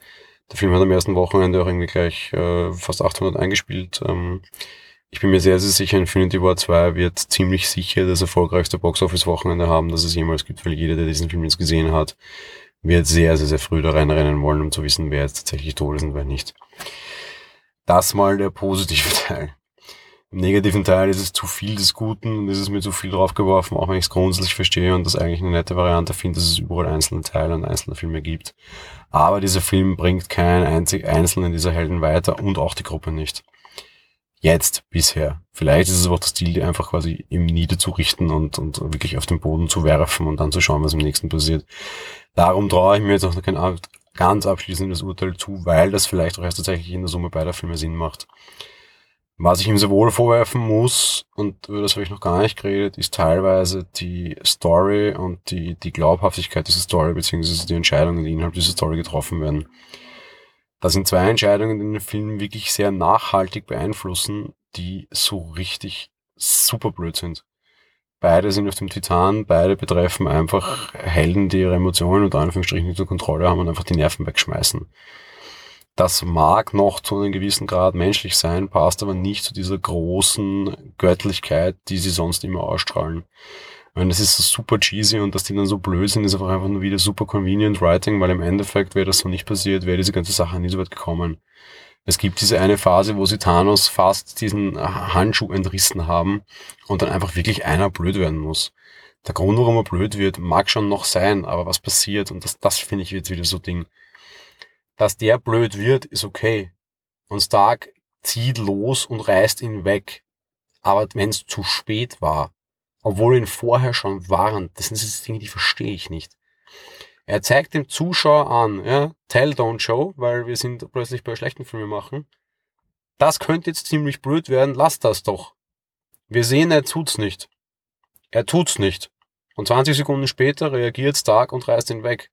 Der Film hat am ersten Wochenende auch irgendwie gleich äh, fast 800 eingespielt. Ähm, ich bin mir sehr, sehr sicher, Infinity War 2 wird ziemlich sicher das erfolgreichste Box-Office-Wochenende haben, das es jemals gibt, weil jeder, der diesen Film jetzt gesehen hat, wird sehr, sehr, sehr früh da reinrennen wollen, um zu wissen, wer jetzt tatsächlich tot ist und wer nicht. Das mal der positive Teil. Im negativen Teil ist es zu viel des Guten und ist es mir zu viel draufgeworfen, auch wenn ich es grundsätzlich verstehe und das eigentlich eine nette Variante finde, dass es überall einzelne Teile und einzelne Filme gibt. Aber dieser Film bringt keinen einzig einzelnen dieser Helden weiter und auch die Gruppe nicht. Jetzt, bisher. Vielleicht ist es auch das Ziel, die einfach quasi im niederzurichten und, und wirklich auf den Boden zu werfen und dann zu schauen, was im nächsten passiert. Darum traue ich mir jetzt auch noch kein ganz abschließendes Urteil zu, weil das vielleicht auch erst tatsächlich in der Summe beider Filme Sinn macht. Was ich ihm sehr wohl vorwerfen muss, und über das habe ich noch gar nicht geredet, ist teilweise die Story und die, die Glaubhaftigkeit dieser Story, beziehungsweise die Entscheidungen, die innerhalb dieser Story getroffen werden. Das sind zwei Entscheidungen, die den Film wirklich sehr nachhaltig beeinflussen, die so richtig super blöd sind. Beide sind auf dem Titan, beide betreffen einfach Helden, die ihre Emotionen unter Anführungsstrichen nicht unter Kontrolle haben und einfach die Nerven wegschmeißen. Das mag noch zu einem gewissen Grad menschlich sein, passt aber nicht zu dieser großen Göttlichkeit, die sie sonst immer ausstrahlen. Und das ist so super cheesy und dass die dann so blöd sind, ist einfach einfach nur wieder super convenient writing, weil im Endeffekt wäre das so nicht passiert, wäre diese ganze Sache nie so weit gekommen. Es gibt diese eine Phase, wo sie Thanos fast diesen Handschuh entrissen haben und dann einfach wirklich einer blöd werden muss. Der Grund, warum er blöd wird, mag schon noch sein, aber was passiert, und das, das finde ich jetzt wieder so Ding. Dass der blöd wird, ist okay. Und Stark zieht los und reißt ihn weg. Aber wenn es zu spät war, obwohl ihn vorher schon waren, das sind diese Dinge, die verstehe ich nicht. Er zeigt dem Zuschauer an, ja, tell, don't show, weil wir sind plötzlich bei schlechten Filmen machen. Das könnte jetzt ziemlich blöd werden, lass das doch. Wir sehen, er tut's nicht. Er tut's nicht. Und 20 Sekunden später reagiert Stark und reißt ihn weg.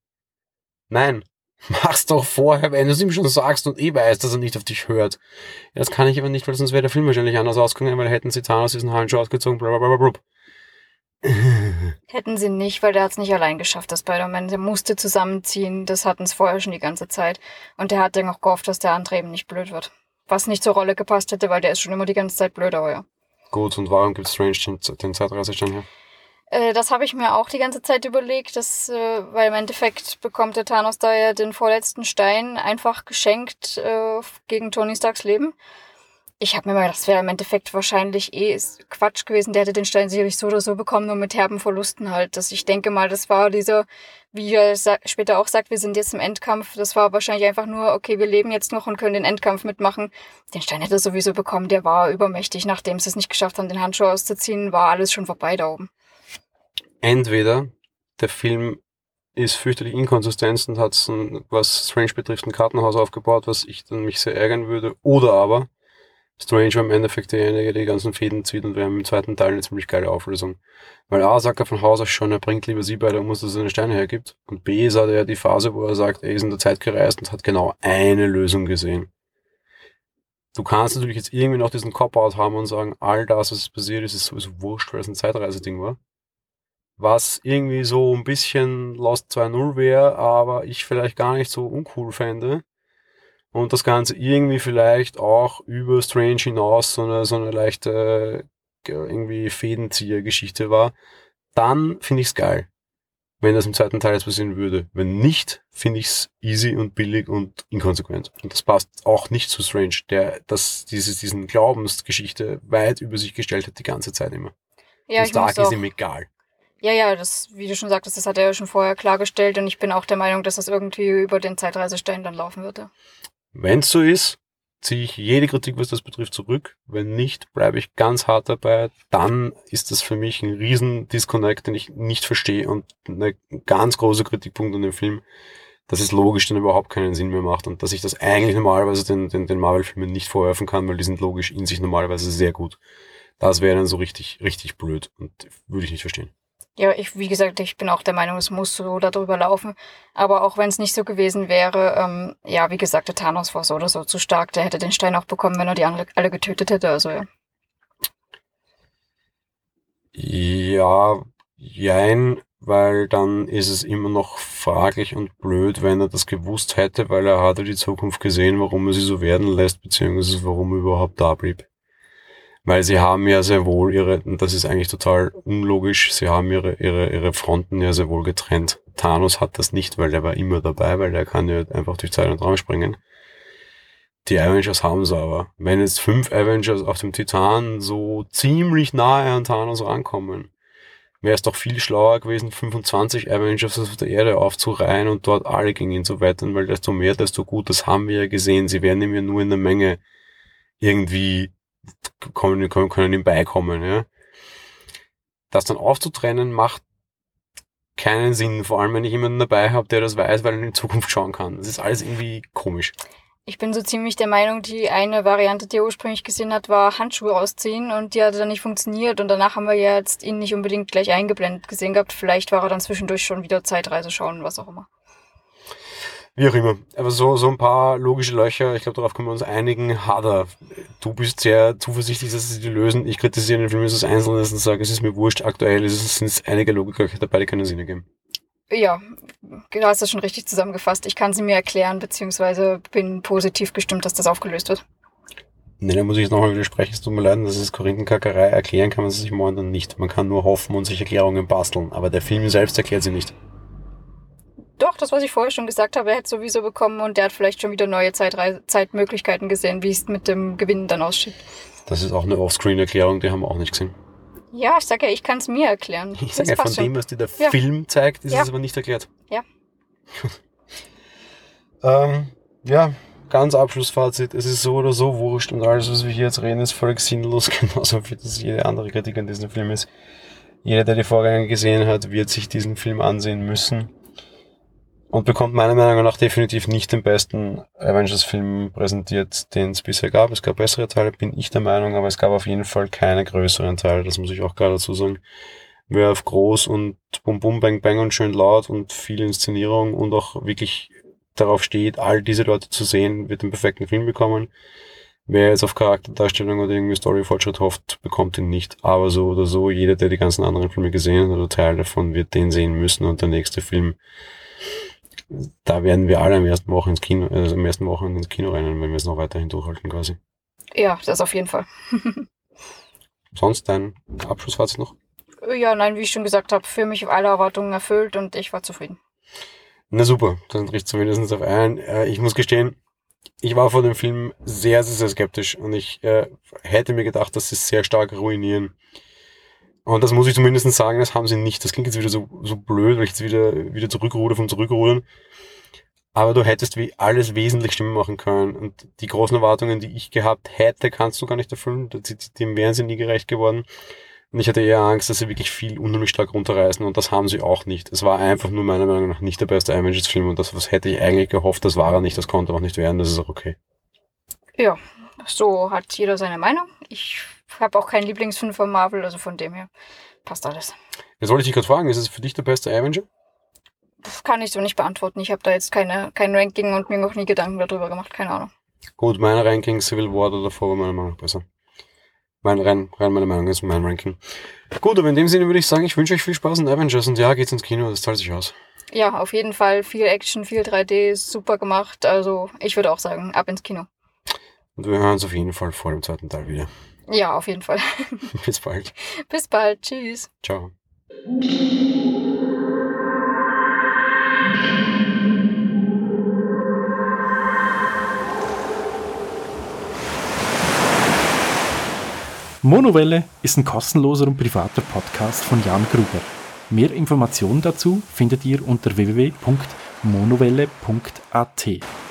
Nein, mach's doch vorher, wenn du es ihm schon sagst und eh weißt, dass er nicht auf dich hört. Ja, das kann ich aber nicht, weil sonst wäre der Film wahrscheinlich anders ausgegangen, weil hätten sie Thanos diesen Handschuh ausgezogen, blablabla. Hätten sie nicht, weil der hat es nicht allein geschafft, der Spider-Man. Der musste zusammenziehen. Das hatten es vorher schon die ganze Zeit. Und der hat dann auch gehofft, dass der andere eben nicht blöd wird. Was nicht zur Rolle gepasst hätte, weil der ist schon immer die ganze Zeit blöd, aber ja. Gut, und warum gibt Strange den, den Zeitreisestein her? Äh, das habe ich mir auch die ganze Zeit überlegt, dass, äh, weil im Endeffekt bekommt der Thanos da ja den vorletzten Stein einfach geschenkt äh, gegen Tony Starks Leben ich habe mir mal gedacht, das wäre im Endeffekt wahrscheinlich eh Quatsch gewesen. Der hätte den Stein sicherlich so oder so bekommen, nur mit herben Verlusten halt. Das, ich denke mal, das war dieser, wie er später auch sagt, wir sind jetzt im Endkampf. Das war wahrscheinlich einfach nur, okay, wir leben jetzt noch und können den Endkampf mitmachen. Den Stein hätte er sowieso bekommen. Der war übermächtig. Nachdem sie es nicht geschafft haben, den Handschuh auszuziehen, war alles schon vorbei da oben. Entweder der Film ist fürchterlich inkonsistent und hat, was Strange betrifft, ein Kartenhaus aufgebaut, was ich dann mich sehr ärgern würde. Oder aber Strange war im Endeffekt derjenige, der die ganzen Fäden zieht und wir haben im zweiten Teil eine ziemlich geile Auflösung. Weil A sagt er von Haus aus schon, er bringt lieber sie bei, der muss, dass er seine Steine hergibt. Und B sagt er ja die Phase, wo er sagt, er ist in der Zeit gereist und hat genau eine Lösung gesehen. Du kannst natürlich jetzt irgendwie noch diesen Cop-Out haben und sagen, all das, was passiert ist, ist sowieso wurscht, weil es ein Zeitreiseding war. Was irgendwie so ein bisschen Lost 2.0 wäre, aber ich vielleicht gar nicht so uncool fände und das Ganze irgendwie vielleicht auch über Strange hinaus so eine, so eine leichte irgendwie Fädenzieher-Geschichte war, dann finde ich es geil, wenn das im zweiten Teil jetzt passieren würde. Wenn nicht, finde ich es easy und billig und inkonsequent. Und das passt auch nicht zu Strange, der das, dieses, diesen Glaubensgeschichte weit über sich gestellt hat die ganze Zeit immer. Ja, das ich muss Dark ist ihm egal. ja, ja, das, wie du schon sagtest, das hat er ja schon vorher klargestellt und ich bin auch der Meinung, dass das irgendwie über den Zeitreisestein dann laufen würde. Wenn es so ist, ziehe ich jede Kritik, was das betrifft, zurück. Wenn nicht, bleibe ich ganz hart dabei. Dann ist das für mich ein riesen Disconnect, den ich nicht verstehe und ein ganz großer Kritikpunkt an dem Film, dass es logisch dann überhaupt keinen Sinn mehr macht und dass ich das eigentlich normalerweise den, den, den Marvel-Filmen nicht vorwerfen kann, weil die sind logisch in sich normalerweise sehr gut. Das wäre dann so richtig, richtig blöd und würde ich nicht verstehen. Ja, ich, wie gesagt, ich bin auch der Meinung, es muss so darüber laufen. Aber auch wenn es nicht so gewesen wäre, ähm, ja, wie gesagt, der Thanos war so oder so zu stark. Der hätte den Stein auch bekommen, wenn er die alle, alle getötet hätte. Also ja. Ja, jein, weil dann ist es immer noch fraglich und blöd, wenn er das gewusst hätte, weil er hatte die Zukunft gesehen, warum er sie so werden lässt, beziehungsweise warum er überhaupt da blieb. Weil sie haben ja sehr wohl ihre, das ist eigentlich total unlogisch, sie haben ihre, ihre, ihre Fronten ja sehr wohl getrennt. Thanos hat das nicht, weil der war immer dabei, weil der kann ja einfach durch Zeit und Raum springen. Die Avengers haben es aber. Wenn jetzt fünf Avengers auf dem Titan so ziemlich nahe an Thanos rankommen, wäre es doch viel schlauer gewesen, 25 Avengers auf der Erde aufzureihen und dort alle gegen ihn zu wettern, weil desto mehr, desto gut, das haben wir ja gesehen. Sie werden ihm ja nur in der Menge irgendwie kommen, können, können ihm beikommen, ja. Das dann aufzutrennen macht keinen Sinn, vor allem wenn ich jemanden dabei habe, der das weiß, weil er in die Zukunft schauen kann. Das ist alles irgendwie komisch. Ich bin so ziemlich der Meinung, die eine Variante, die er ursprünglich gesehen hat, war Handschuhe ausziehen und die hat dann nicht funktioniert und danach haben wir ja jetzt ihn nicht unbedingt gleich eingeblendet gesehen gehabt. Vielleicht war er dann zwischendurch schon wieder Zeitreise schauen, was auch immer. Wie auch immer. Aber so, so ein paar logische Löcher, ich glaube, darauf können wir uns einigen. Hader, du bist sehr zuversichtlich, dass sie die lösen. Ich kritisiere den Film als Einzelnes und sage, es ist mir wurscht. Aktuell ist es, sind es einige Logiklöcher dabei, die keinen Sinn ergeben. Ja, du hast das schon richtig zusammengefasst. Ich kann sie mir erklären, beziehungsweise bin positiv gestimmt, dass das aufgelöst wird. Nee, da muss ich jetzt nochmal widersprechen. Es tut mir leid, das ist Korinthenkackerei. Erklären kann man sie sich momentan nicht. Man kann nur hoffen und sich Erklärungen basteln. Aber der Film selbst erklärt sie nicht. Doch, das, was ich vorher schon gesagt habe, er hätte sowieso bekommen und der hat vielleicht schon wieder neue Zeitreise Zeitmöglichkeiten gesehen, wie es mit dem Gewinnen dann aussieht. Das ist auch eine Offscreen-Erklärung, die haben wir auch nicht gesehen. Ja, ich sag ja, ich kann es mir erklären. Ich sage ja, von schon. dem, was dir der Ja. Film zeigt, ist Ja. es aber nicht erklärt. Ja. ähm, ja, ganz Abschlussfazit. Es ist so oder so wurscht und alles, was wir hier jetzt reden, ist völlig sinnlos, genauso wie das jede andere Kritik an diesem Film ist. Jeder, der die Vorgänger gesehen hat, wird sich diesen Film ansehen müssen und bekommt meiner Meinung nach definitiv nicht den besten Avengers-Film präsentiert, den es bisher gab. Es gab bessere Teile, bin ich der Meinung, aber es gab auf jeden Fall keine größeren Teile, das muss ich auch gerade dazu sagen. Wer auf groß und bum bum bang bang und schön laut und viel Inszenierung und auch wirklich darauf steht, all diese Leute zu sehen, wird den perfekten Film bekommen. Wer jetzt auf Charakterdarstellung oder irgendwie Storyfortschritt hofft, bekommt ihn nicht. Aber so oder so, jeder, der die ganzen anderen Filme gesehen hat oder Teil davon, wird den sehen müssen und der nächste Film, da werden wir alle am ersten Woche ins Kino, also am ersten Woche ins Kino rennen, wenn wir es noch weiterhin durchhalten quasi. Ja, das auf jeden Fall. Sonst dein Abschlussfazit noch? Ja, nein, wie ich schon gesagt habe, für mich alle Erwartungen erfüllt und ich war zufrieden. Na super, dann trifft zumindest auf einen. Äh, ich muss gestehen, ich war vor dem Film sehr, sehr, sehr skeptisch und ich äh, hätte mir gedacht, dass sie es sehr stark ruinieren. Und das muss ich zumindest sagen, das haben sie nicht. Das klingt jetzt wieder so, so blöd, weil ich jetzt wieder, wieder zurückruder vom Zurückrudern. Aber du hättest wie alles wesentlich schlimmer machen können. Und die großen Erwartungen, die ich gehabt hätte, kannst du gar nicht erfüllen. Dem wären sie nie gerecht geworden. Und ich hatte eher Angst, dass sie wirklich viel unheimlich stark runterreißen und das haben sie auch nicht. Es war einfach nur meiner Meinung nach nicht der beste Avengers-Film und das, was hätte ich eigentlich gehofft, das war er nicht, das konnte auch nicht werden, das ist auch okay. Ja, so hat jeder seine Meinung. Ich habe auch keinen Lieblingsfilm von Marvel, also von dem her passt alles. Jetzt wollte ich dich gerade fragen, ist es für dich der beste Avenger? Das kann ich so nicht beantworten. Ich habe da jetzt keine, kein Ranking und mir noch nie Gedanken darüber gemacht. Keine Ahnung. Gut, mein Ranking Civil War oder davor war meiner Meinung nach besser. Mein rein, rein meine Meinung ist mein Ranking. Gut, aber in dem Sinne würde ich sagen, ich wünsche euch viel Spaß in Avengers und ja, geht's ins Kino, das zahlt sich aus. Ja, auf jeden Fall viel Action, viel 3D, super gemacht. Also ich würde auch sagen, ab ins Kino. Und wir hören uns auf jeden Fall vor dem zweiten Teil wieder. Ja, auf jeden Fall. Bis bald. Bis bald. Tschüss. Ciao. Monowelle ist ein kostenloser und privater Podcast von Jan Gruber. Mehr Informationen dazu findet ihr unter www.monowelle.at.